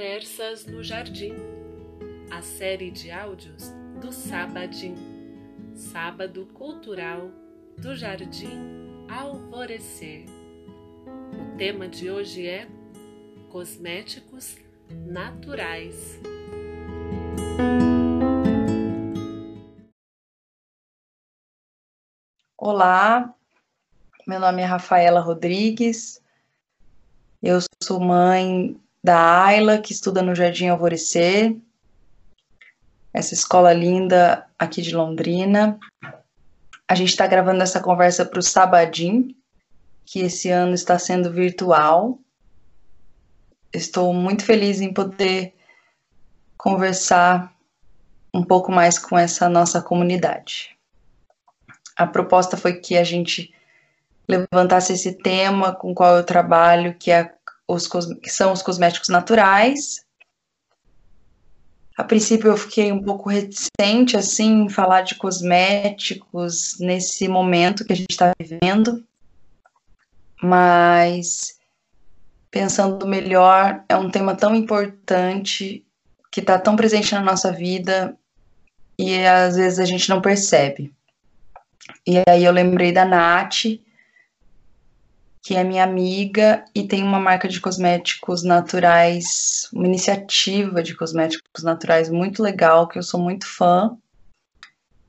Conversas no Jardim, a série de áudios do Sabadim, Sábado Cultural do Jardim Alvorecer. O tema de hoje é Cosméticos Naturais. Olá, meu nome é Rafaela Rodrigues, eu sou mãe da Ayla, que estuda no Jardim Alvorecer, essa escola linda aqui de Londrina. A gente está gravando essa conversa para o Sabadim, que esse ano está sendo virtual. Estou muito feliz em poder conversar um pouco mais com essa nossa comunidade. A proposta foi que a gente levantasse esse tema com qual eu trabalho, que é os, que são os cosméticos naturais. A princípio eu fiquei um pouco reticente assim em falar de cosméticos nesse momento que a gente está vivendo, mas pensando melhor, é um tema tão importante que está tão presente na nossa vida e às vezes a gente não percebe. E aí eu lembrei da Nath, que é minha amiga e tem uma marca de cosméticos naturais, uma iniciativa de cosméticos naturais muito legal, que eu sou muito fã.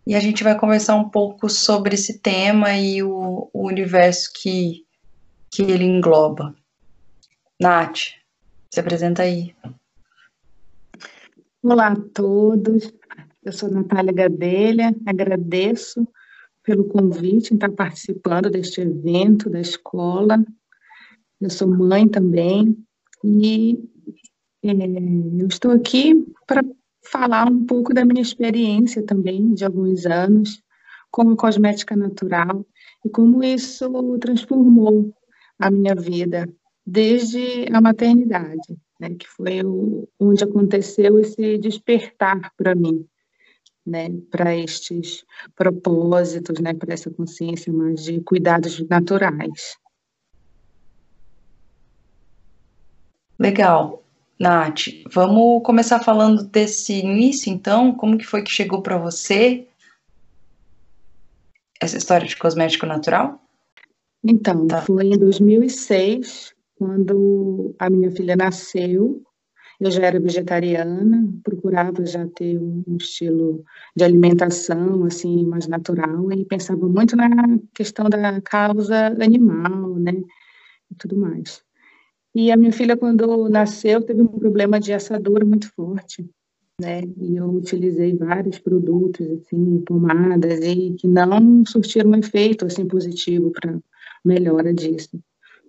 E a gente vai conversar um pouco sobre esse tema e o, o universo que, que ele engloba. Nath, se apresenta aí. Olá a todos, eu sou Natália Gadelha, agradeço pelo convite em estar participando deste evento da escola. Eu sou mãe também e é, eu estou aqui para falar um pouco da minha experiência também de alguns anos como cosmética natural e como isso transformou a minha vida desde a maternidade, né, que foi o, onde aconteceu esse despertar para mim né, para estes propósitos, né, para essa consciência mais de cuidados naturais. Legal. Nath, vamos começar falando desse início, então, como que foi que chegou para você essa história de cosmético natural? Então, tá. foi em 2006, quando a minha filha nasceu, eu já era vegetariana, procurava já ter um estilo de alimentação assim mais natural e pensava muito na questão da causa animal, né, e tudo mais. E a minha filha quando nasceu teve um problema de assadura muito forte, né? E eu utilizei vários produtos assim, pomadas e que não surtiram um efeito assim positivo para melhora disso.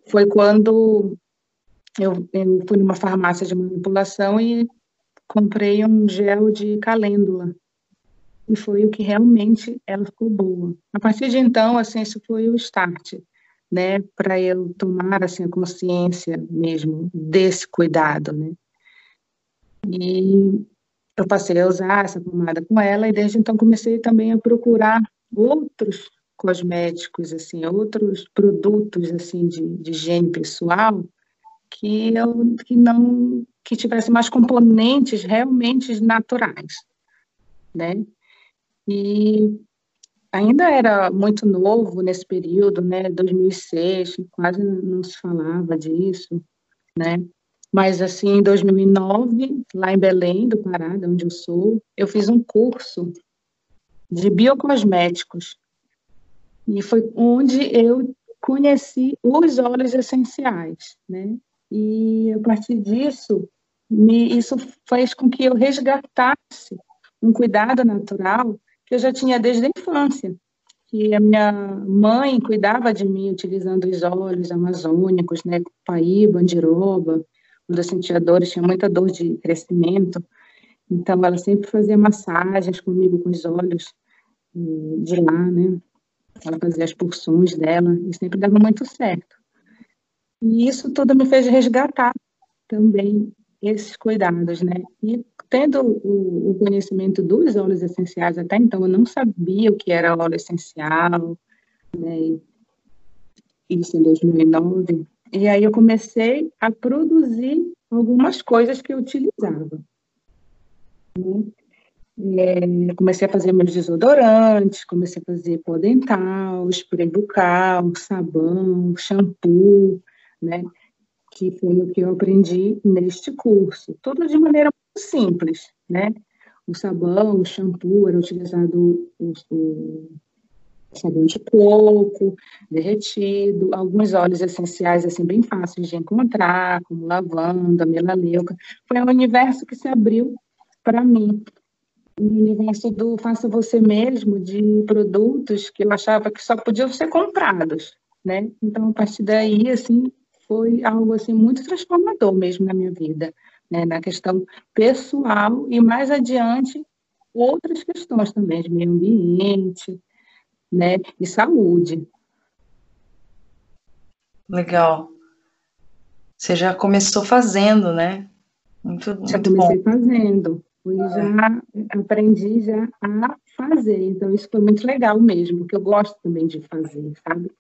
Foi quando eu, eu fui numa farmácia de manipulação e comprei um gel de calêndula. E foi o que realmente ela ficou boa. A partir de então, assim, isso foi o start, né, para eu tomar assim a consciência mesmo desse cuidado, né? E eu passei a usar essa pomada com ela e desde então comecei também a procurar outros cosméticos, assim, outros produtos assim de, de higiene pessoal que, eu, que não que tivesse mais componentes realmente naturais, né? E ainda era muito novo nesse período, né? 2006, quase não se falava disso, né? Mas assim, em 2009, lá em Belém do Pará, de onde eu sou, eu fiz um curso de biocosméticos. E foi onde eu conheci os óleos essenciais, né? E a partir disso, me, isso fez com que eu resgatasse um cuidado natural que eu já tinha desde a infância. Que a minha mãe cuidava de mim utilizando os óleos amazônicos, né, paíba, andiroba. Quando eu sentia dores, tinha muita dor de crescimento. Então, ela sempre fazia massagens comigo com os olhos eh, de lá, né? Ela fazia as porções dela e sempre dava muito certo. E isso tudo me fez resgatar também esses cuidados, né? E tendo o, o, conhecimento dos óleos essenciais até então, eu não sabia o que era óleo essencial, né? Isso em 2009. E aí eu comecei a produzir algumas coisas que eu utilizava. Né? É, comecei a fazer meus desodorantes, comecei a fazer pó dental, spray bucal, sabão, shampoo, né? Que foi o que eu aprendi neste curso. Tudo de maneira muito simples, né? O sabão, o shampoo, era utilizado o, o sabão de coco, derretido, alguns óleos essenciais, assim, bem fáceis de encontrar, como lavanda, melaleuca. Foi um universo que se abriu para mim, um universo do faça você mesmo, de produtos que eu achava que só podiam ser comprados, né? Então, a partir daí, assim, foi algo, assim, muito transformador mesmo na minha vida, né? Na questão pessoal e, mais adiante, outras questões também, de meio ambiente, né? E saúde. Legal. Você já começou fazendo, né? Muito, já muito comecei bom. fazendo. Eu já aprendi já a fazer. Então, isso foi muito legal mesmo, porque eu gosto também de fazer, sabe?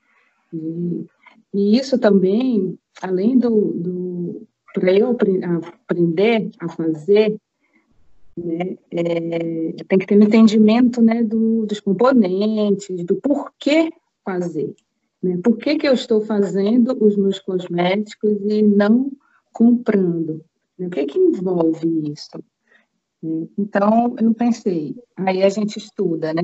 E, e isso também, além do, do para eu aprender a fazer, né, é, tem que ter um entendimento né, do, dos componentes, do porquê fazer. Né? Por que, que eu estou fazendo os meus cosméticos e não comprando? Né? O que, que envolve isso? Então, eu pensei, aí a gente estuda, né?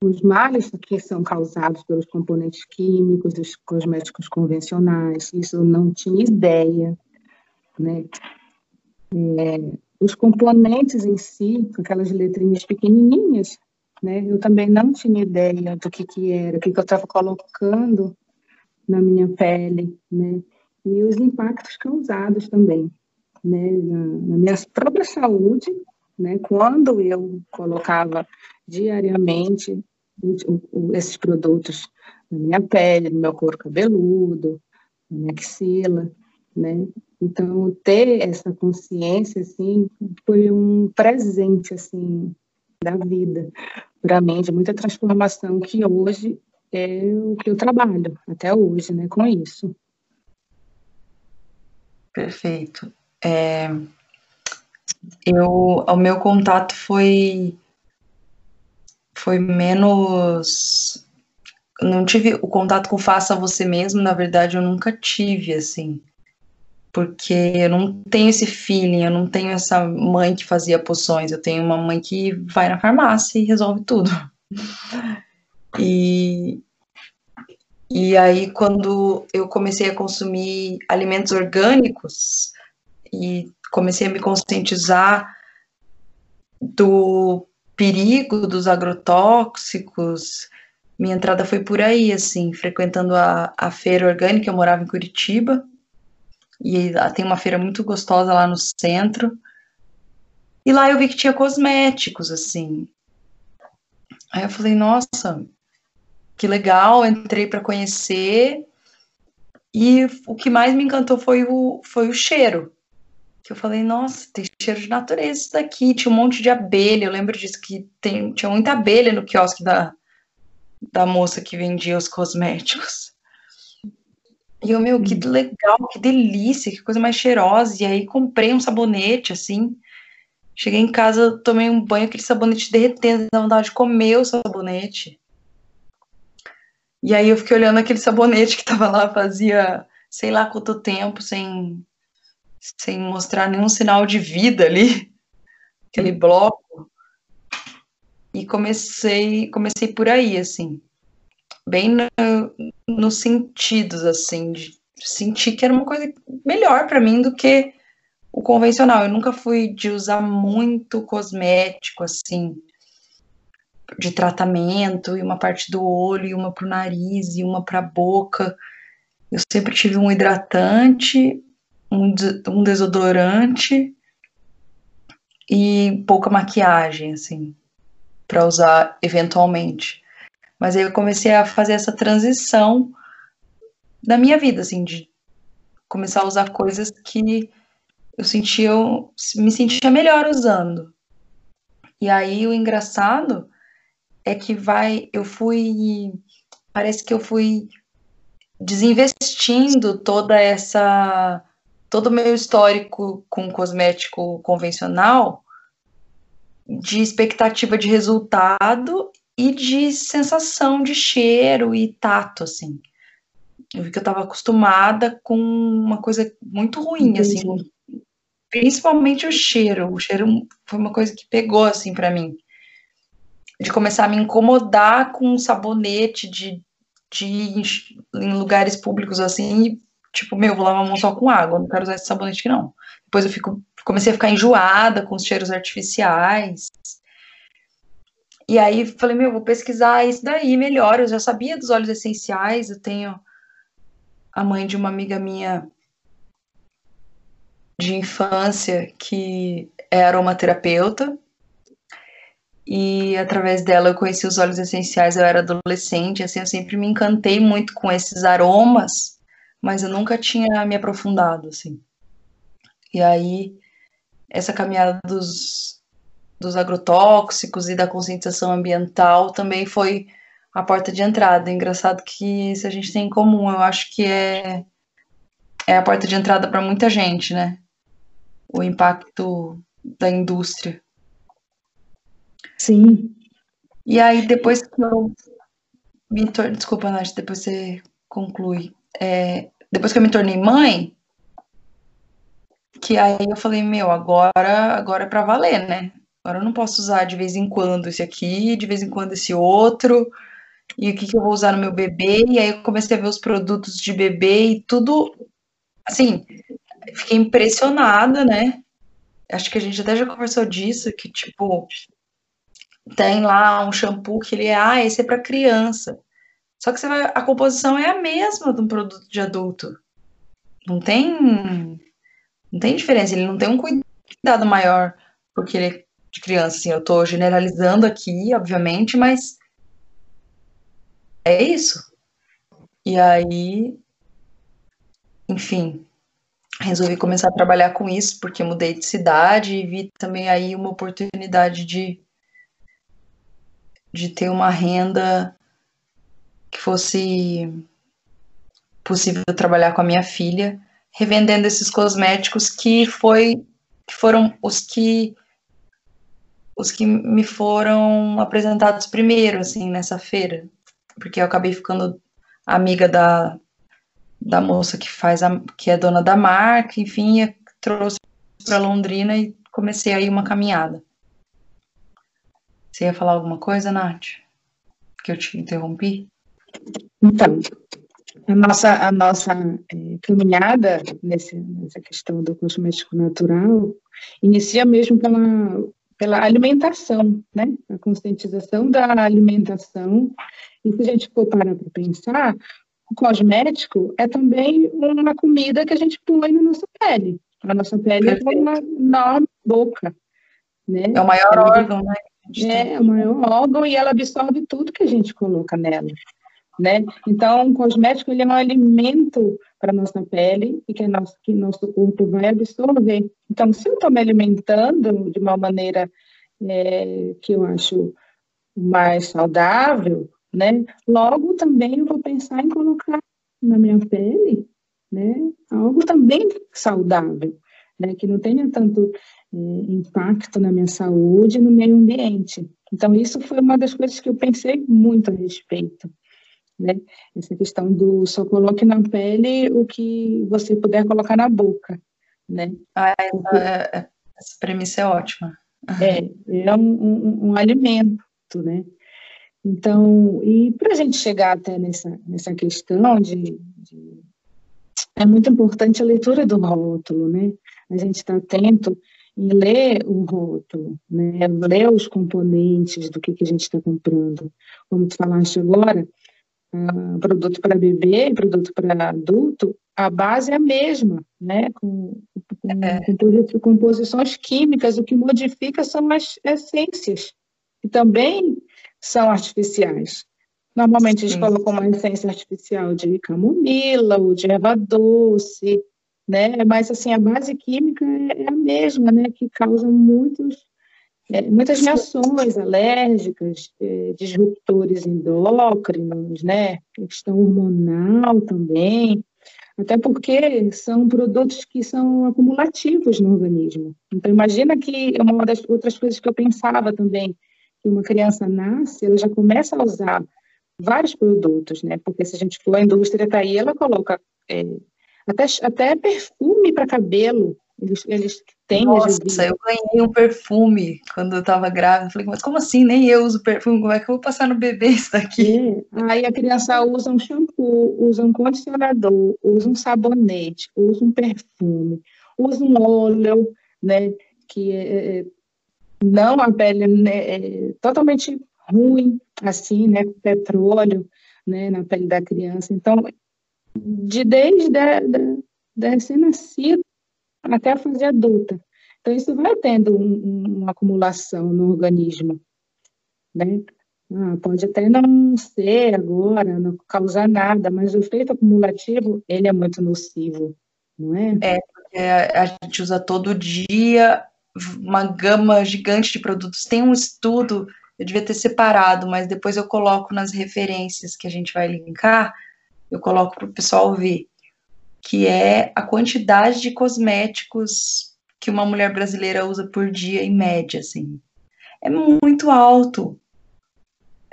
Os males que são causados pelos componentes químicos dos cosméticos convencionais, isso eu não tinha ideia, né? É, os componentes em si, aquelas letrinhas pequenininhas, né? Eu também não tinha ideia do que que era, o que que eu estava colocando na minha pele, né? E os impactos causados também né, na, na minha própria saúde, né, quando eu colocava diariamente esses produtos na minha pele, no meu couro cabeludo, na minha axila, né? Então, ter essa consciência, assim, foi um presente, assim, da vida para mim, de muita transformação que hoje é o que eu trabalho, até hoje, né, com isso. Perfeito. É, eu, o meu contato foi foi menos não tive o contato com faça você mesmo, na verdade eu nunca tive assim. Porque eu não tenho esse feeling, eu não tenho essa mãe que fazia poções, eu tenho uma mãe que vai na farmácia e resolve tudo. E e aí quando eu comecei a consumir alimentos orgânicos, e comecei a me conscientizar do perigo dos agrotóxicos. Minha entrada foi por aí, assim, frequentando a, a feira orgânica. Eu morava em Curitiba e tem uma feira muito gostosa lá no centro. E lá eu vi que tinha cosméticos, assim. Aí eu falei, nossa, que legal, entrei para conhecer. E o que mais me encantou foi o, foi o cheiro que eu falei, nossa, tem cheiro de natureza isso daqui, tinha um monte de abelha, eu lembro disso, que tem, tinha muita abelha no quiosque da, da moça que vendia os cosméticos. E eu, meu, que hum. legal, que delícia, que coisa mais cheirosa. E aí comprei um sabonete, assim. Cheguei em casa, tomei um banho, aquele sabonete derretendo, dá vontade de comer o sabonete. E aí eu fiquei olhando aquele sabonete que tava lá, fazia sei lá quanto tempo, sem sem mostrar nenhum sinal de vida ali, aquele bloco. E comecei, comecei por aí, assim, bem no, nos sentidos, assim, de sentir que era uma coisa melhor para mim do que o convencional. Eu nunca fui de usar muito cosmético, assim, de tratamento, e uma parte do olho, e uma pro nariz, e uma pra boca. Eu sempre tive um hidratante, um, um desodorante e pouca maquiagem, assim, para usar eventualmente. Mas aí eu comecei a fazer essa transição na minha vida, assim, de começar a usar coisas que eu sentia, eu me sentia melhor usando. E aí o engraçado é que vai, eu fui, parece que eu fui desinvestindo toda essa todo o meu histórico com cosmético convencional de expectativa de resultado e de sensação de cheiro e tato, assim. Eu vi que eu estava acostumada com uma coisa muito ruim, Entendi. assim, principalmente o cheiro. O cheiro foi uma coisa que pegou, assim, para mim. De começar a me incomodar com sabonete de, de em lugares públicos, assim, tipo, meu, vou lavar a mão só com água, não quero usar esse sabonete aqui, não. Depois eu fico, comecei a ficar enjoada com os cheiros artificiais. E aí falei, meu, vou pesquisar isso daí melhor. Eu já sabia dos óleos essenciais, eu tenho a mãe de uma amiga minha de infância que é aromaterapeuta. E através dela eu conheci os óleos essenciais, eu era adolescente, assim, eu sempre me encantei muito com esses aromas, mas eu nunca tinha me aprofundado, assim. E aí, essa caminhada dos, dos agrotóxicos e da conscientização ambiental também foi a porta de entrada. É engraçado que isso a gente tem em comum, eu acho que é, é a porta de entrada para muita gente, né? O impacto da indústria. Sim. E aí, depois que eu me. Desculpa, Nath, depois você conclui. É, depois que eu me tornei mãe, que aí eu falei, meu, agora, agora é para valer, né? Agora eu não posso usar de vez em quando esse aqui, de vez em quando esse outro e o que, que eu vou usar no meu bebê, e aí eu comecei a ver os produtos de bebê e tudo, assim, fiquei impressionada, né? Acho que a gente até já conversou disso, que, tipo, tem lá um shampoo que ele é, ah, esse é para criança. Só que vai, a composição é a mesma de um produto de adulto. Não tem, não tem diferença, ele não tem um cuidado maior porque ele é de criança, assim, eu tô generalizando aqui, obviamente, mas é isso. E aí, enfim, resolvi começar a trabalhar com isso porque mudei de cidade e vi também aí uma oportunidade de de ter uma renda que fosse possível trabalhar com a minha filha, revendendo esses cosméticos que foi que foram os que os que me foram apresentados primeiro assim nessa feira porque eu acabei ficando amiga da, da moça que faz a, que é dona da marca, enfim, trouxe para Londrina e comecei aí uma caminhada. Você ia falar alguma coisa, Nath? Que eu te interrompi? Então, a nossa, a nossa é, caminhada nesse, nessa questão do cosmético natural inicia mesmo pela, pela alimentação, né? A conscientização da alimentação e se a gente for parar para pensar, o cosmético é também uma comida que a gente põe na nossa pele. A nossa pele é uma enorme boca. Né? É o maior órgão, né? É o maior órgão e ela absorve tudo que a gente coloca nela. Né? Então, o cosmético ele é um alimento para nossa pele e que, nosso, que nosso corpo vai absorver. Então, se eu estou me alimentando de uma maneira é, que eu acho mais saudável, né? Logo também eu vou pensar em colocar na minha pele, né? Algo também saudável, né? Que não tenha tanto é, impacto na minha saúde e no meio ambiente. Então isso foi uma das coisas que eu pensei muito a respeito, né? Essa questão do só coloque na pele o que você puder colocar na boca, né? Ah, essa, é, essa premissa é ótima. É, é um, um, um alimento, né? Então, e para a gente chegar até nessa, nessa questão de, de, É muito importante a leitura do rótulo, né? A gente está atento em ler o rótulo, né? Ler os componentes do que, que a gente está comprando. Como tu falaste agora, uh, produto para bebê e produto para adulto, a base é a mesma, né? Com, com, é. com composições químicas, o que modifica são as essências. E também são artificiais. Normalmente a gente coloca uma essência artificial de camomila ou de erva doce, né? Mas assim a base química é, é a mesma, né? Que causa muitos, é, muitas reações alérgicas, é, disruptores endócrinos, né? Questão hormonal também. Até porque são produtos que são acumulativos no organismo. Então, imagina que uma das outras coisas que eu pensava também, que uma criança nasce, ela já começa a usar vários produtos, né? Porque se a gente for, a indústria está aí, ela coloca é, até, até perfume para cabelo, eles, eles têm. Nossa, eu ganhei um perfume quando eu estava grávida. Falei, mas como assim? Nem eu uso perfume, como é que eu vou passar no bebê isso daqui? Aí a criança usa um shampoo, usa um condicionador, usa um sabonete, usa um perfume, usa um óleo, né? Que é, não a pele né, é totalmente ruim, assim, né? Petróleo, né? Na pele da criança. Então, de desde a, da, da recém-nascido até a fase adulta. Então, isso vai tendo um, uma acumulação no organismo, né? Ah, pode até não ser agora, não causar nada, mas o efeito acumulativo, ele é muito nocivo, não é? É, porque a gente usa todo dia uma gama gigante de produtos. Tem um estudo, eu devia ter separado, mas depois eu coloco nas referências que a gente vai linkar, eu coloco para o pessoal ver, que é a quantidade de cosméticos que uma mulher brasileira usa por dia, em média, assim. É muito alto.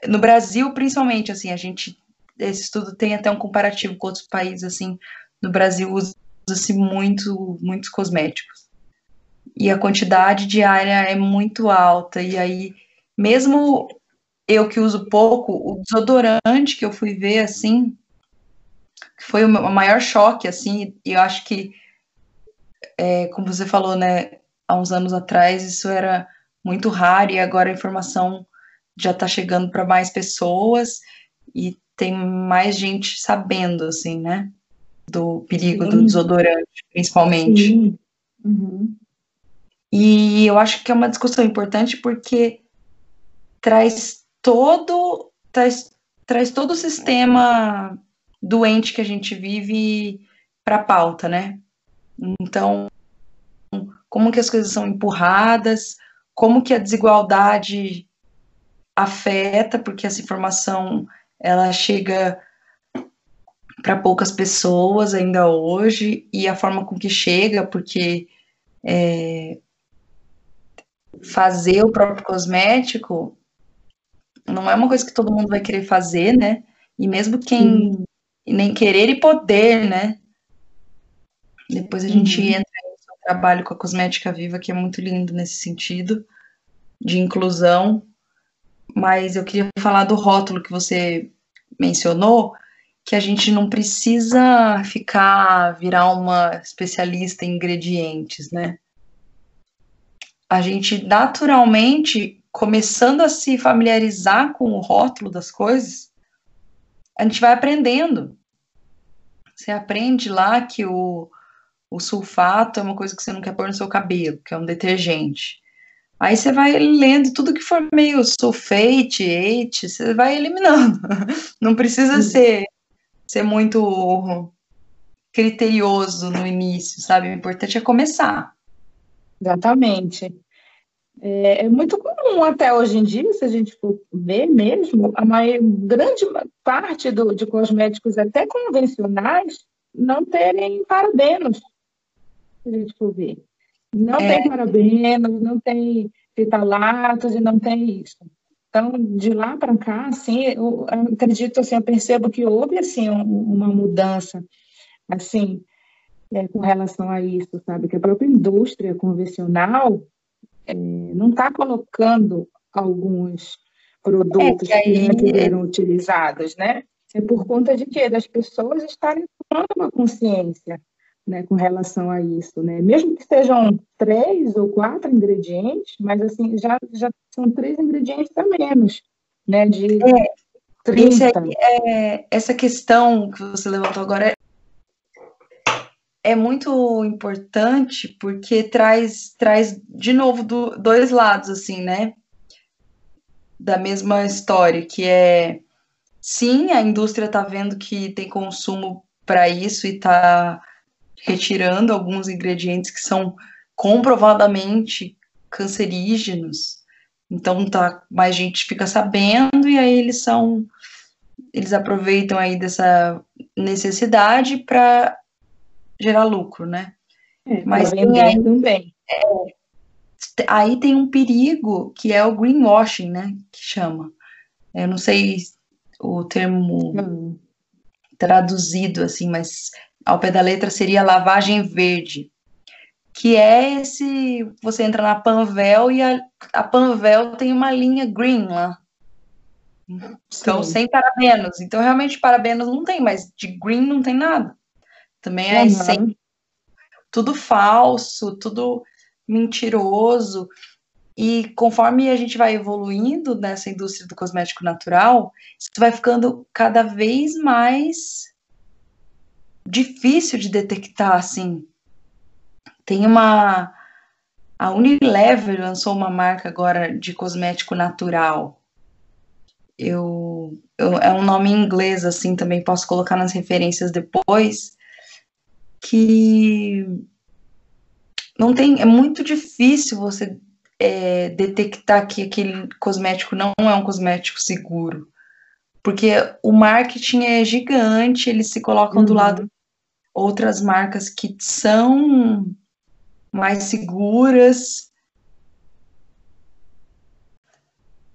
No Brasil, principalmente, assim, a gente, esse estudo tem até um comparativo com outros países, assim, no Brasil usa-se muito, muitos cosméticos. E a quantidade diária é muito alta, e aí, mesmo eu que uso pouco, o desodorante que eu fui ver, assim, foi o maior choque, assim, e eu acho que, é, como você falou, né, há uns anos atrás, isso era muito raro, e agora a informação já está chegando para mais pessoas, e tem mais gente sabendo, assim, né, do perigo Sim. do desodorante, principalmente. Sim. Uhum. E eu acho que é uma discussão importante porque traz todo traz, traz todo o sistema doente que a gente vive para pauta, né? Então, como que as coisas são empurradas, como que a desigualdade afeta, porque essa informação ela chega para poucas pessoas ainda hoje, e a forma com que chega, porque é, fazer o próprio cosmético não é uma coisa que todo mundo vai querer fazer, né? E mesmo quem e nem querer e poder, né? Depois a gente uhum. entra no trabalho com a cosmética viva, que é muito lindo nesse sentido, de inclusão. Mas eu queria falar do rótulo que você mencionou, que a gente não precisa ficar, virar uma especialista em ingredientes, né? A gente naturalmente, começando a se familiarizar com o rótulo das coisas, a gente vai aprendendo. Você aprende lá que o, o sulfato é uma coisa que você não quer pôr no seu cabelo, que é um detergente. Aí você vai lendo tudo que for meio sulfate, ate, você vai eliminando. Não precisa ser, ser muito criterioso no início, sabe? O importante é começar. Exatamente. É, é, muito comum até hoje em dia, se a gente for ver mesmo, a maior, grande parte do, de cosméticos até convencionais não terem parabenos, se a gente for ver. Não é. tem parabenos, não tem fitalatos e não tem isso. Então, de lá para cá, assim, eu acredito, assim, eu percebo que houve, assim, uma mudança, assim, é, com relação a isso, sabe? Que a própria indústria convencional, é, não está colocando alguns produtos é que, aí... que eram utilizados, né? É por conta de quê? Das pessoas estarem tomando uma consciência né, com relação a isso, né? Mesmo que sejam três ou quatro ingredientes, mas assim, já, já são três ingredientes a menos, né? De é, 30. É, essa questão que você levantou agora é muito importante porque traz, traz de novo do, dois lados, assim, né? Da mesma história, que é sim, a indústria está vendo que tem consumo para isso e está retirando alguns ingredientes que são comprovadamente cancerígenos. Então tá, mais gente fica sabendo e aí eles são eles aproveitam aí dessa necessidade para gerar lucro, né? É, Mas tem aí, também. É, aí tem um perigo que é o greenwashing, né? Que chama. Eu não sei o termo hum. traduzido assim, mas ao pé da letra seria lavagem verde, que é esse, você entra na Panvel e a, a Panvel tem uma linha green lá. Então, Sim. sem parabenos. Então, realmente, parabenos não tem, mas de green não tem nada. Também é uhum. sem, tudo falso, tudo mentiroso. E conforme a gente vai evoluindo nessa indústria do cosmético natural, isso vai ficando cada vez mais difícil de detectar, assim. Tem uma a Unilever lançou uma marca agora de cosmético natural. Eu, eu, é um nome em inglês assim, também posso colocar nas referências depois, que não tem, é muito difícil você é, detectar que aquele cosmético não é um cosmético seguro. Porque o marketing é gigante, eles se colocam uhum. do lado outras marcas que são mais seguras.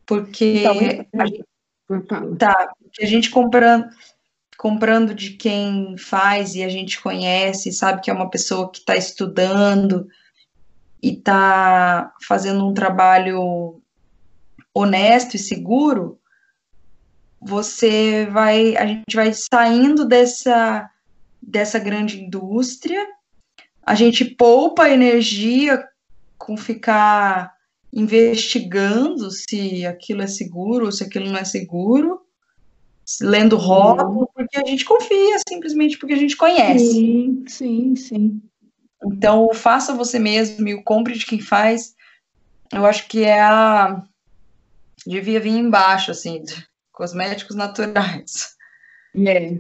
Porque então, a gente, tá, a gente comprando comprando de quem faz e a gente conhece, sabe que é uma pessoa que está estudando e está fazendo um trabalho honesto e seguro, você vai, a gente vai saindo dessa dessa grande indústria, a gente poupa energia com ficar investigando se aquilo é seguro ou se aquilo não é seguro, lendo rótulo, porque a gente confia, simplesmente porque a gente conhece. Sim, sim, sim. Então, o faça você mesmo e o compre de quem faz, eu acho que é a. Devia vir embaixo, assim, cosméticos naturais. É.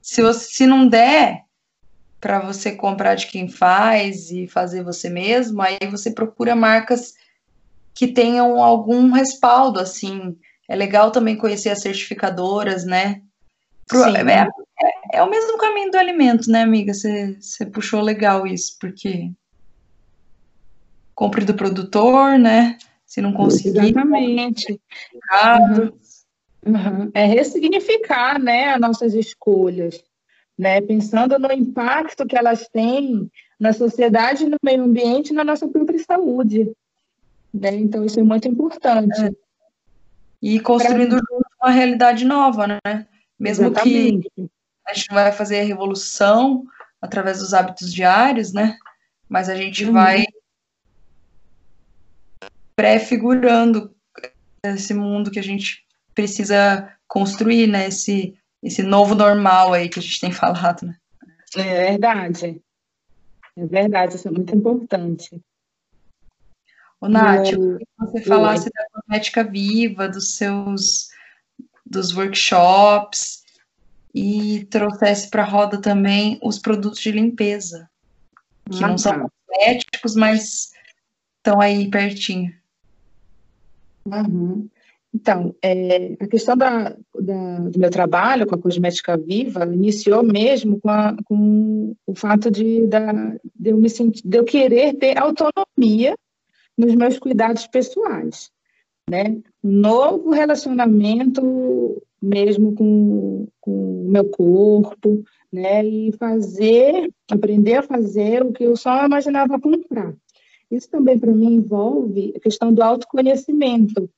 Se, você, se não der para você comprar de quem faz e fazer você mesmo, aí você procura marcas que tenham algum respaldo, assim, é legal também conhecer as certificadoras, né? Pro, é, é, é, o mesmo caminho do alimento, né, amiga? Você puxou legal isso, porque compre do produtor, né? Se não conseguir. Exatamente. Uhum. Uhum. É ressignificar, né, as nossas escolhas, né? Pensando no impacto que elas têm na sociedade, no meio ambiente, na nossa própria saúde. Né? Então, isso é muito importante. É e construindo junto uma realidade nova, né? Mesmo Exatamente. que a gente não vai fazer a revolução através dos hábitos diários, né? Mas a gente uhum. vai prefigurando esse mundo que a gente precisa construir, né? Esse, esse novo normal aí que a gente tem falado, né? É verdade. É verdade, isso é muito importante. O Nath, eu queria que você falasse da cosmética viva, dos seus dos workshops e trouxesse para a roda também os produtos de limpeza, que não são cosméticos, mas estão aí pertinho. Uhum. Então, é, a questão da, da, do meu trabalho com a cosmética viva iniciou mesmo com, a, com o fato de, da, de, eu me sentir, de eu querer ter autonomia nos meus cuidados pessoais, né? Novo relacionamento mesmo com, com o meu corpo, né? E fazer, aprender a fazer o que eu só imaginava comprar. Isso também para mim envolve a questão do autoconhecimento,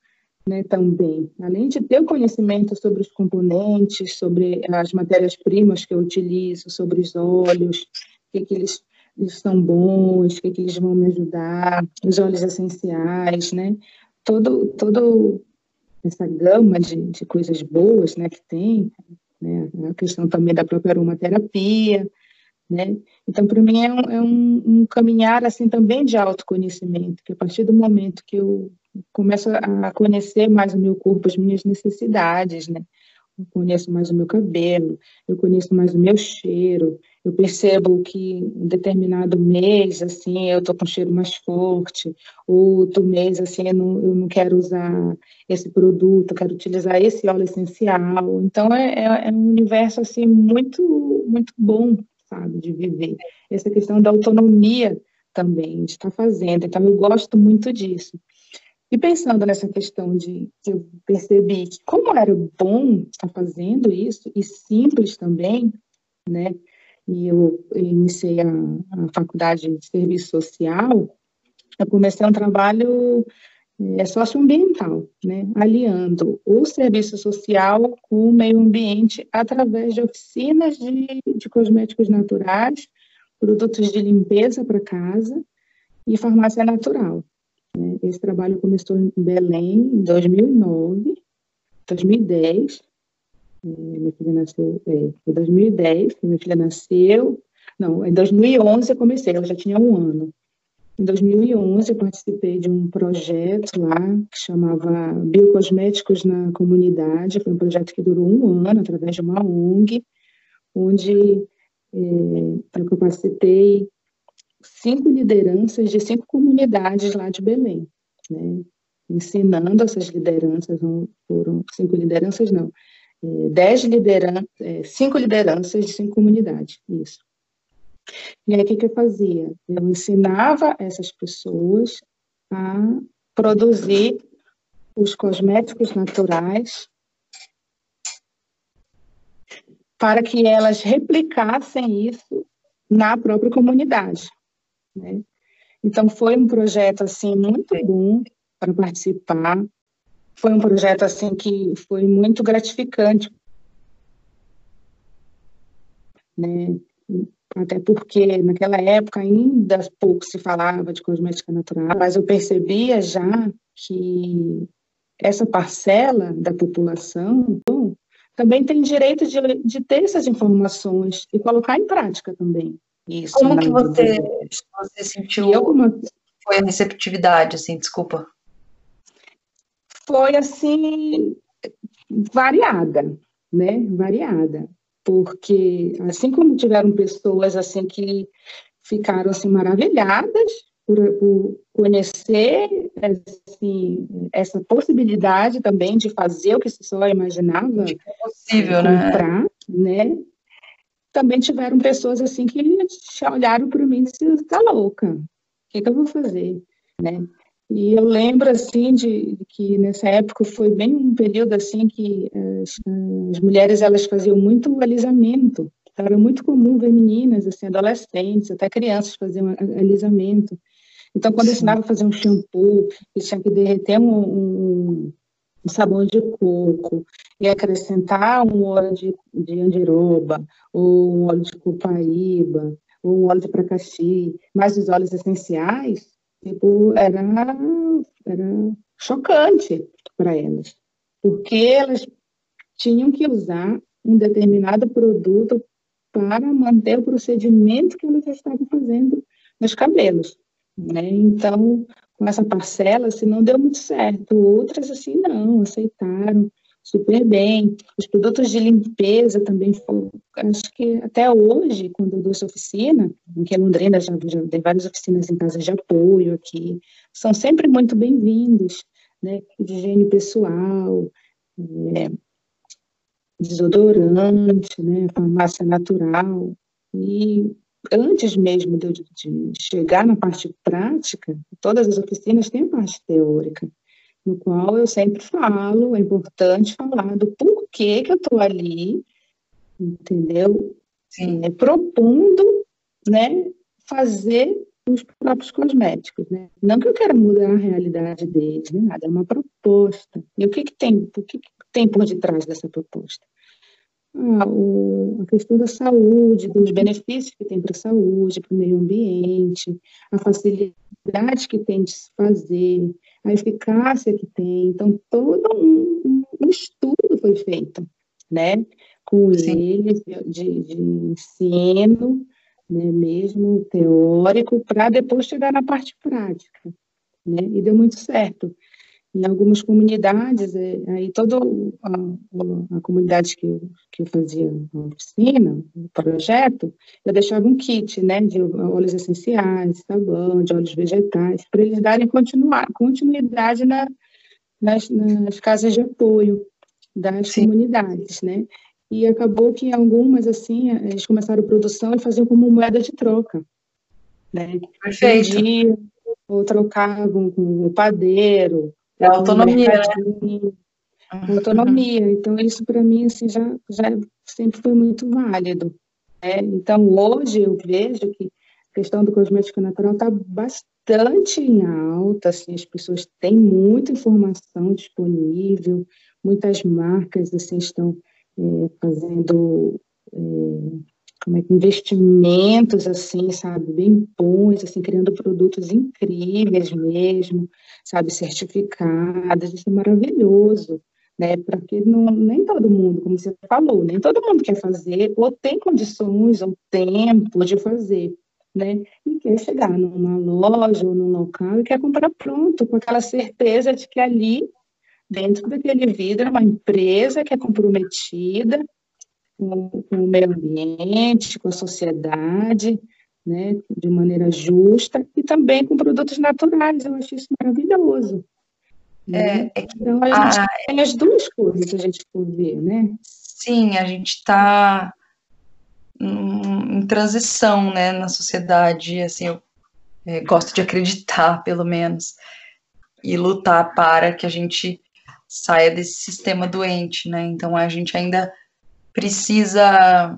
né, também. Além de ter o conhecimento sobre os componentes, sobre as matérias-primas que eu utilizo, sobre os óleos, o que, que eles eles são bons, o que, que eles vão me ajudar, os óleos essenciais, né? Todo, todo essa gama de, de coisas boas, né, que tem, né? A questão também da própria aromaterapia, né? Então, para mim, é, um, é um, um, caminhar, assim, também de autoconhecimento, que a partir do momento que eu começo a conhecer mais o meu corpo, as minhas necessidades, né? Eu conheço mais o meu cabelo, eu conheço mais o meu cheiro, eu percebo que em determinado mês, assim, eu tô com cheiro mais forte, ou outro mês, assim, eu não, eu não quero usar esse produto, eu quero utilizar esse óleo essencial. Então, é, é, é um universo, assim, muito, muito bom, sabe, de viver. Essa questão da autonomia também, de estar fazendo. Então, eu gosto muito disso. E pensando nessa questão de eu percebi que como era bom estar fazendo isso, e simples também, né? E eu iniciei a, a faculdade de serviço social, eu comecei um trabalho é, socioambiental, né? aliando o serviço social com o meio ambiente através de oficinas de, de cosméticos naturais, produtos de limpeza para casa e farmácia natural. Né? Esse trabalho começou em Belém em 2009, 2010. Minha filha nasceu é, em 2010, minha filha nasceu. Não, em 2011 eu comecei, ela já tinha um ano. Em 2011, eu participei de um projeto lá que chamava Biocosméticos na Comunidade. Foi um projeto que durou um ano, através de uma ONG, onde é, eu capacitei cinco lideranças de cinco comunidades lá de Belém, né? ensinando essas lideranças, não foram cinco lideranças, não, dez lideranças, é, cinco lideranças de cinco comunidades, isso. E aí, o que, que eu fazia? Eu ensinava essas pessoas a produzir os cosméticos naturais para que elas replicassem isso na própria comunidade. Né? Então, foi um projeto, assim, muito bom para participar. Foi um projeto, assim, que foi muito gratificante. Né? até porque naquela época ainda pouco se falava de cosmética natural, mas eu percebia já que essa parcela da população também tem direito de, de ter essas informações e colocar em prática também. Isso, Como que você, você sentiu eu, como... foi a receptividade, assim, desculpa? Foi, assim, variada, né, variada porque assim como tiveram pessoas assim que ficaram assim maravilhadas por, por conhecer assim, essa possibilidade também de fazer o que se só imaginava é possível, né? comprar, né? né? Também tiveram pessoas assim que olharam para mim e disseram, está louca, o que, que eu vou fazer, né? E eu lembro, assim, de, de, que nessa época foi bem um período, assim, que as, as mulheres, elas faziam muito alisamento. Era muito comum ver meninas, assim, adolescentes, até crianças faziam alisamento. Então, quando eu ensinava a fazer um shampoo, eles tinham que derreter um, um, um sabão de coco e acrescentar um óleo de, de andiroba, ou um óleo de copaíba, ou um óleo de pracaxi, mais os óleos essenciais, tipo, era, era chocante para elas, porque elas tinham que usar um determinado produto para manter o procedimento que elas estavam fazendo nos cabelos. Né? Então, com essa parcela, assim, não deu muito certo. Outras, assim, não, aceitaram super bem. Os produtos de limpeza também, acho que até hoje, quando eu dou essa oficina, que Londrina já, já tem várias oficinas em casas de apoio aqui, são sempre muito bem-vindos, né? Higiene pessoal, é, desodorante, né? Farmácia natural. E antes mesmo de, de chegar na parte prática, todas as oficinas têm a parte teórica no qual eu sempre falo, é importante falar do porquê que eu estou ali, entendeu? É, propondo, né, fazer os próprios cosméticos, né? Não que eu quero mudar a realidade deles, nem nada, é uma proposta. E o que que tem, o que, que tem por detrás dessa proposta? Ah, a questão da saúde, dos benefícios que tem para a saúde, para o meio ambiente, a facilidade que tem de se fazer, a eficácia que tem. Então, todo um, um estudo foi feito, né, com eles, de, de ensino, né, mesmo teórico, para depois chegar na parte prática, né, e deu muito certo. Em algumas comunidades, é, aí toda a, a, comunidade que eu, que eu fazia a oficina, o projeto, eu deixava um kit, né, de óleos essenciais, sabão, de óleos vegetais, para eles darem continuar, continuidade na, nas, nas casas de apoio das Sim. comunidades, né. e acabou que algumas, assim, eles começaram a produção e faziam como moeda de troca, né? Perfeito. Vendiam, ou trocavam com o padeiro. É autonomia, né? Autonomia. Então, isso para mim, assim, já, já sempre foi muito válido. Né? Então, hoje eu vejo que a questão do cosmético natural está bastante em alta, assim, as pessoas têm muita informação disponível, muitas marcas, assim, estão é, fazendo é, como é investimentos assim, sabe, bem bons, assim, criando produtos incríveis mesmo, sabe, certificados, isso é maravilhoso, né? Porque não, nem todo mundo, como você falou, nem todo mundo quer fazer, ou tem condições, ou tempo de fazer, né? E quer chegar numa loja ou num local e quer comprar pronto, com aquela certeza de que ali dentro daquele vidro é uma empresa que é comprometida com, com o meio ambiente, com a sociedade, né, de maneira justa e também com produtos naturais. Eu acho isso maravilhoso. Né? É, é que, então, a gente a, tem as duas coisas que a gente pode ver, né? Sim, a gente está em, em transição, né, na sociedade, assim, eu é, gosto de acreditar, pelo menos, e lutar para que a gente saia desse sistema doente, né? Então a gente ainda precisa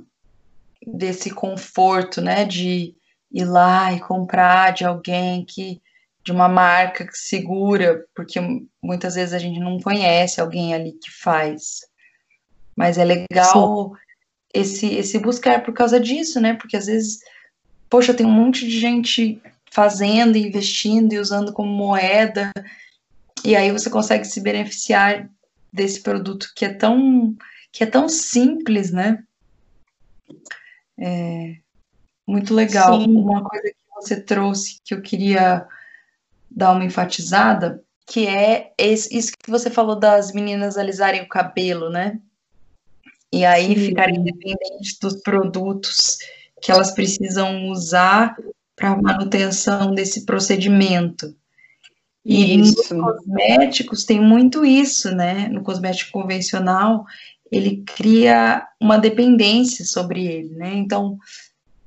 desse conforto, né? De ir lá e comprar de alguém que de uma marca que segura, porque muitas vezes a gente não conhece alguém ali que faz. Mas é legal esse esse buscar por causa disso, né? Porque às vezes, poxa, tem um monte de gente fazendo, investindo e usando como moeda e aí você consegue se beneficiar desse produto que é tão que é tão simples, né? É muito legal. Sim. Uma coisa que você trouxe que eu queria dar uma enfatizada, que é esse, isso que você falou das meninas alisarem o cabelo, né? E aí Sim. ficarem independentes dos produtos que elas precisam usar para manutenção desse procedimento. E isso. nos cosméticos tem muito isso, né? No cosmético convencional, ele cria uma dependência sobre ele, né? Então,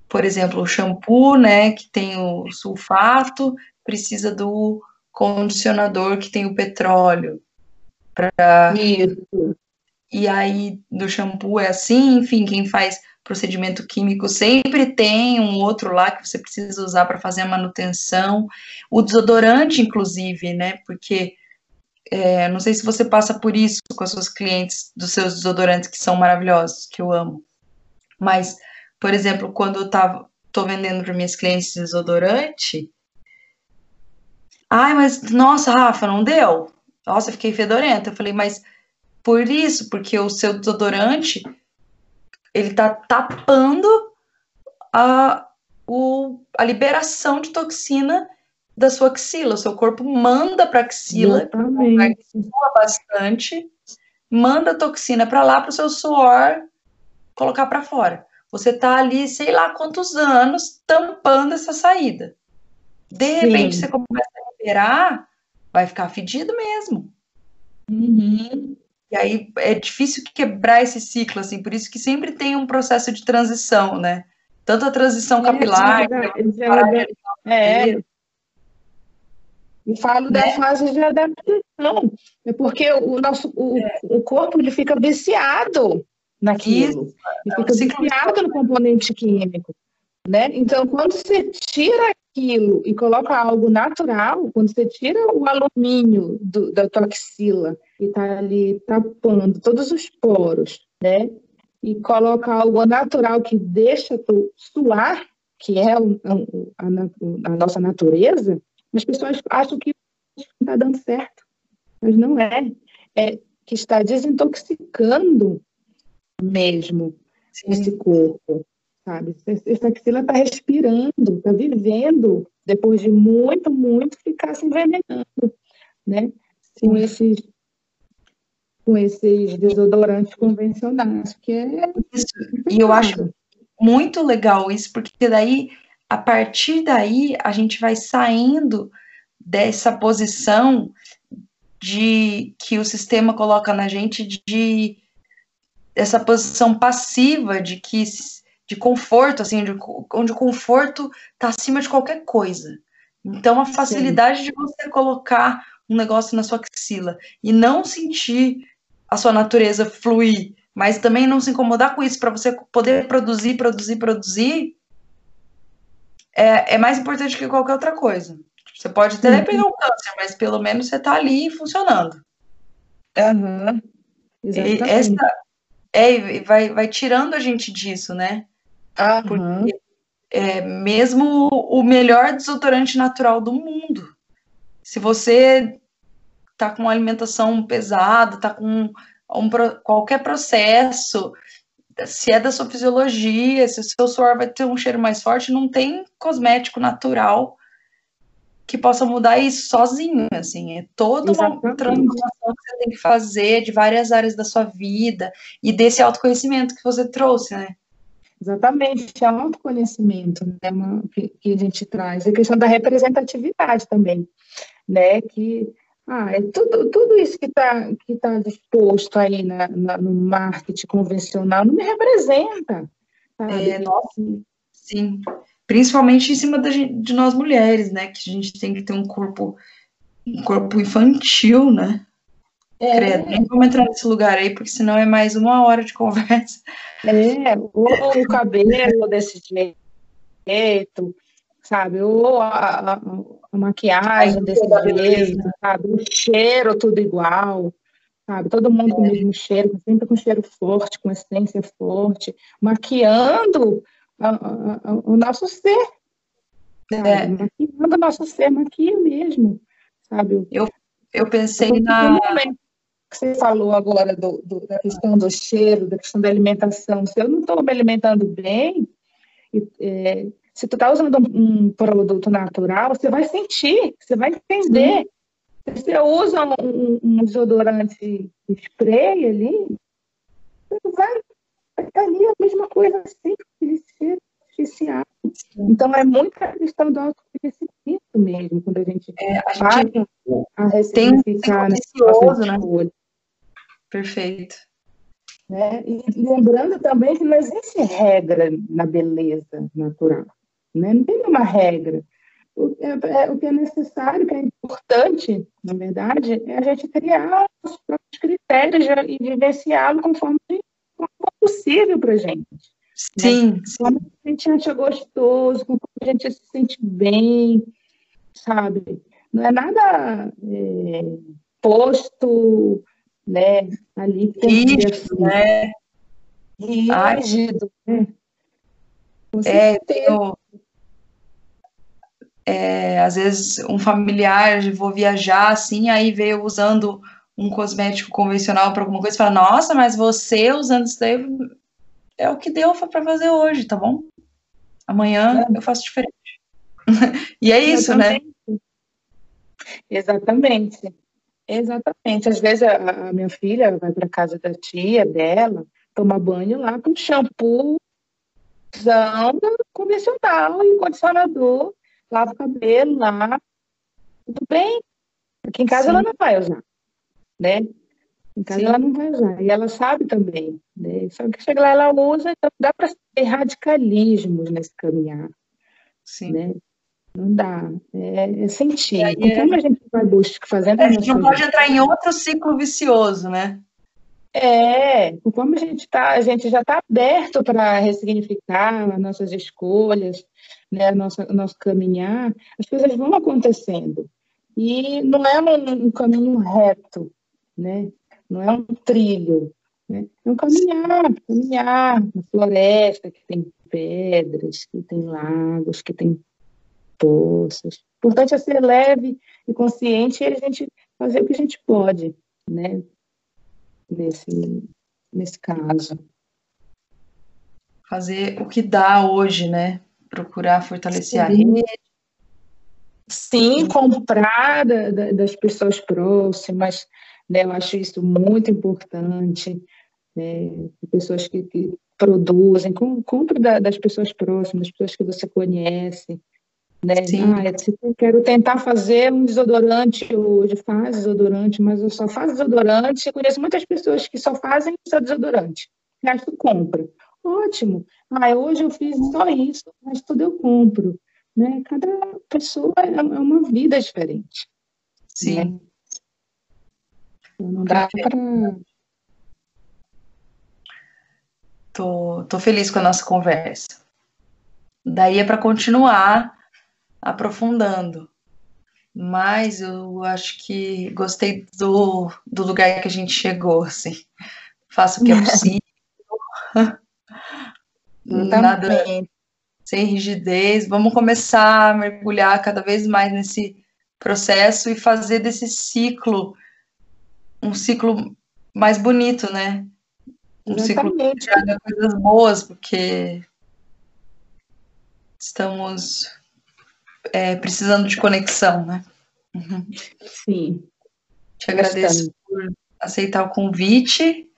por exemplo, o shampoo, né, que tem o sulfato, precisa do condicionador que tem o petróleo. Pra... Isso. E aí, do shampoo é assim, enfim, quem faz procedimento químico sempre tem um outro lá que você precisa usar para fazer a manutenção. O desodorante, inclusive, né? Porque é, não sei se você passa por isso com as suas clientes dos seus desodorantes que são maravilhosos, que eu amo. Mas, por exemplo, quando eu tava, tô vendendo para minhas clientes desodorante, ai, mas nossa, Rafa, não deu? Nossa, fiquei fedorenta. Eu falei, mas por isso, porque o seu desodorante ele está tapando a, o, a liberação de toxina da sua axila. O seu corpo manda para a axila, sua bastante, manda a toxina para lá para o seu suor colocar para fora. Você está ali, sei lá quantos anos, tampando essa saída. De Sim. repente, você começa a liberar, vai ficar fedido mesmo. Uhum. E aí é difícil quebrar esse ciclo, assim, por isso que sempre tem um processo de transição, né? Tanto a transição capilar. É, é, e falo né? da fase de adaptação. É porque o nosso o, é. o corpo ele fica viciado naquilo. Isso, ele fica é viciado no componente químico. Né? Então, quando você tira aquilo e coloca algo natural, quando você tira o alumínio do, da toxila e está ali tapando todos os poros, né? E coloca algo natural que deixa tu suar, que é a, a, a nossa natureza, as pessoas acham que está dando certo, mas não é. É que está desintoxicando mesmo Sim. esse corpo sabe? Essa axila está respirando, está vivendo, depois de muito, muito ficar se envenenando, né? Com esses, com esses desodorantes convencionais, que é... Isso. E eu acho muito legal isso, porque daí, a partir daí, a gente vai saindo dessa posição de que o sistema coloca na gente de essa posição passiva de que de conforto, assim, de, onde o conforto está acima de qualquer coisa. Então, a facilidade Sim. de você colocar um negócio na sua axila e não sentir a sua natureza fluir, mas também não se incomodar com isso para você poder produzir, produzir, produzir, é, é mais importante que qualquer outra coisa. Você pode até uhum. pegar um câncer, mas pelo menos você está ali funcionando. Uhum. E essa, é, vai, vai tirando a gente disso, né? Uhum. Porque é, mesmo o melhor desodorante natural do mundo, se você tá com uma alimentação pesada, tá com um, qualquer processo, se é da sua fisiologia, se o seu suor vai ter um cheiro mais forte, não tem cosmético natural que possa mudar isso sozinho, assim, é toda Exatamente. uma transformação que você tem que fazer de várias áreas da sua vida e desse autoconhecimento que você trouxe, né? Exatamente, é autoconhecimento né, que, que, a gente traz, a questão da representatividade também, né, que ah, é tudo, tudo isso que está que tá disposto aí na, na, no marketing convencional não me representa. Sabe? É, nossa, sim principalmente em cima da, de nós mulheres, né? Que a gente tem que ter um corpo, um corpo infantil, né? É. Credo, nem vamos entrar nesse lugar aí, porque senão é mais uma hora de conversa. É, ou o cabelo desse jeito, sabe? Ou a, a, a maquiagem desse jeito, sabe? O cheiro tudo igual, sabe? Todo mundo é. com o mesmo cheiro, sempre com cheiro forte, com essência forte, maquiando o nosso ser. É. Maquiando o nosso ser, maquia mesmo, sabe? Eu, eu pensei na... Que você falou agora do, do, da questão do cheiro, da questão da alimentação. Se eu não estou me alimentando bem, é, se tu está usando um, produto natural, você vai sentir, você vai entender. Se você usa um, um desodorante spray ali, você vai Está ali a mesma coisa sempre, aquele ser artificial. Então, é muita questão do autoconhecimento mesmo, quando a gente é, a faz gente a ressignificar né? Perfeito. Né? E lembrando também que não existe regra na beleza natural. Né? Não tem uma regra. O, é, é, o que é necessário, o que é importante, na verdade, é a gente criar os próprios critérios e vivenciá-lo conforme possível para a gente. Sim. Né? Como a gente acha gostoso, como a gente se sente bem, sabe? Não é nada é, posto, né? Ali rígido, assim, né? Rígido, né? É, tenho, é, às vezes um familiar, vou viajar assim, aí veio usando um cosmético convencional para alguma coisa e fala, nossa, mas você usando isso daí é o que deu para fazer hoje, tá bom? Amanhã é. eu faço diferente. e é isso, né? Exatamente. né? Exatamente. Exatamente. Às vezes a, a minha filha vai para casa da tia dela, toma banho lá com shampoo convencional e condicionador, lava o cabelo lá. Tudo bem. Aqui em casa Sim. ela não vai usar né? Em casa Sim. ela não vai usar. E ela sabe também, né? Só que chega lá, ela usa, então dá para ter radicalismos nesse caminhar. Sim. Né? Não dá. É, é sentir. É, Como a gente vai buscar fazendo. É, a gente não pode entrar em outro ciclo vicioso, né? É, como a gente tá, a gente já está aberto para ressignificar as nossas escolhas, né, nosso, nosso caminhar, as coisas vão acontecendo. E não é um, um caminho reto, né? Não é um trilho, né? É um caminhar, caminhar na floresta que tem pedras, que tem lagos, que tem poços. O importante é ser leve e consciente e a gente fazer o que a gente pode, né? Nesse, nesse caso. Fazer o que dá hoje, né? Procurar fortalecer Sim. a rede, Sim, comprar da, da, das pessoas próximas, né? Eu acho isso muito importante. Né? Pessoas que, que produzem, com, compre da, das pessoas próximas, das pessoas que você conhece. Né? Sim. Ah, eu quero tentar fazer um desodorante hoje, faz desodorante, mas eu só faço desodorante. Eu conheço muitas pessoas que só fazem só desodorante. gasto compra. Ótimo. Ah, hoje eu fiz só isso, mas tudo eu compro. Né? Cada pessoa é, é uma vida diferente. Sim. Né? Então, não dá para. Tô, tô feliz com a nossa conversa. Daí é para continuar aprofundando. Mas eu acho que gostei do, do lugar que a gente chegou, assim. Faço o que é possível. Nada sem rigidez. Vamos começar a mergulhar cada vez mais nesse processo e fazer desse ciclo um ciclo mais bonito, né? Um Exatamente. ciclo que traga coisas boas, porque estamos é, precisando de conexão, né? Uhum. Sim. Te agradeço por aceitar o convite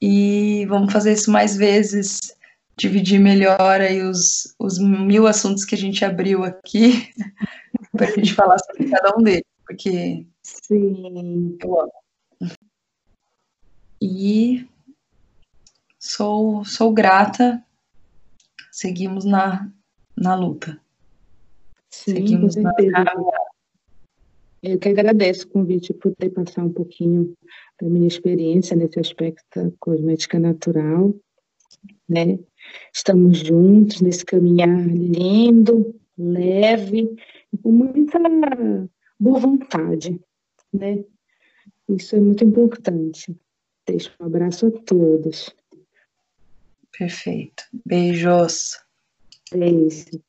e vamos fazer isso mais vezes, dividir melhor aí os, os mil assuntos que a gente abriu aqui para a gente falar sobre cada um deles, porque Sim. eu amo. E sou, sou grata seguimos na, na luta. Sim, seguimos com certeza. Na... Eu que agradeço o convite por ter passar um pouquinho da minha experiência nesse aspecto da cosmética natural, né? Estamos juntos nesse caminhar lindo, leve, com muita boa vontade, né? Isso é muito importante. Deixo um abraço a todos. Perfeito. Beijos. Beijo.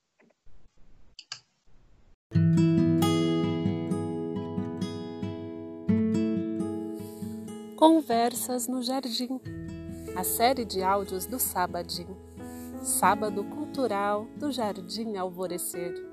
Conversas no Jardim, a série de áudios do Sabadinho, Sábado Cultural do Jardim Alvorecer.